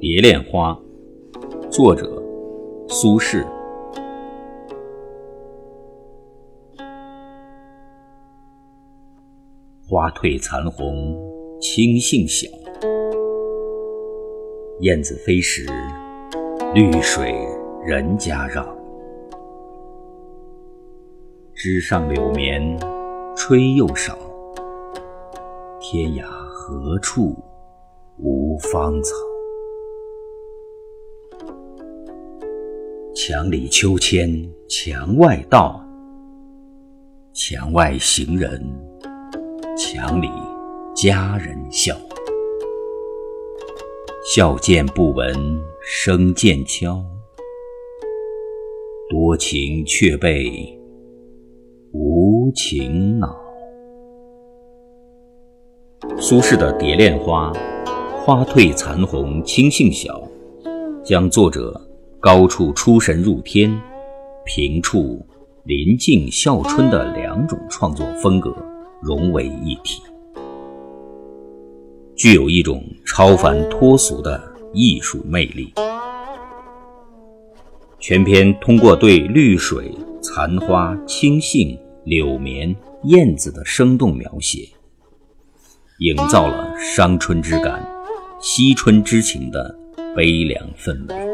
蝶恋花》作者苏轼。花褪残红青杏小，燕子飞时，绿水人家绕。枝上柳绵吹又少，天涯何处无芳草？墙里秋千墙外道，墙外行人，墙里佳人笑。笑渐不闻声渐悄，多情却被无情恼。苏轼的《蝶恋花》，花褪残红青杏小，将作者。高处出神入天，平处临静笑春的两种创作风格融为一体，具有一种超凡脱俗的艺术魅力。全篇通过对绿水、残花、青杏、柳绵、燕子的生动描写，营造了伤春之感、惜春之情的悲凉氛围。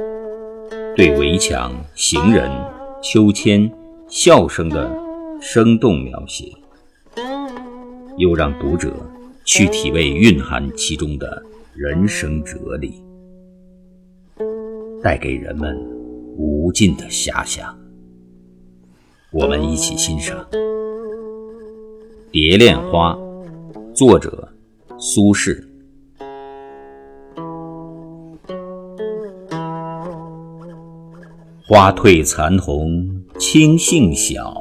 对围墙、行人、秋千、笑声的生动描写，又让读者去体味蕴含其中的人生哲理，带给人们无尽的遐想。我们一起欣赏《蝶恋花》，作者苏轼。花褪残红青杏小，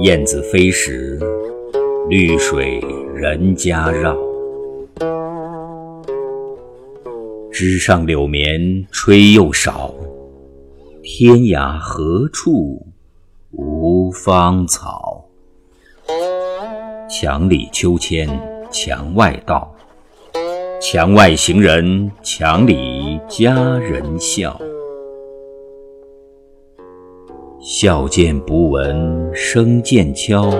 燕子飞时，绿水人家绕。枝上柳绵吹又少，天涯何处无芳草？墙里秋千墙外道，墙外行人墙里佳人笑。笑渐不闻声渐悄，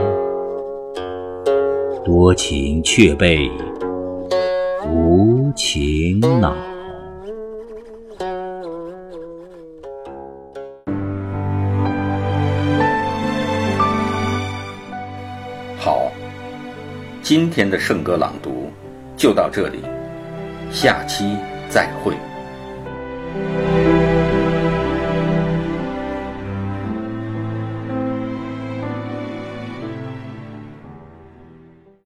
多情却被无情恼。好，今天的圣歌朗读就到这里，下期再会。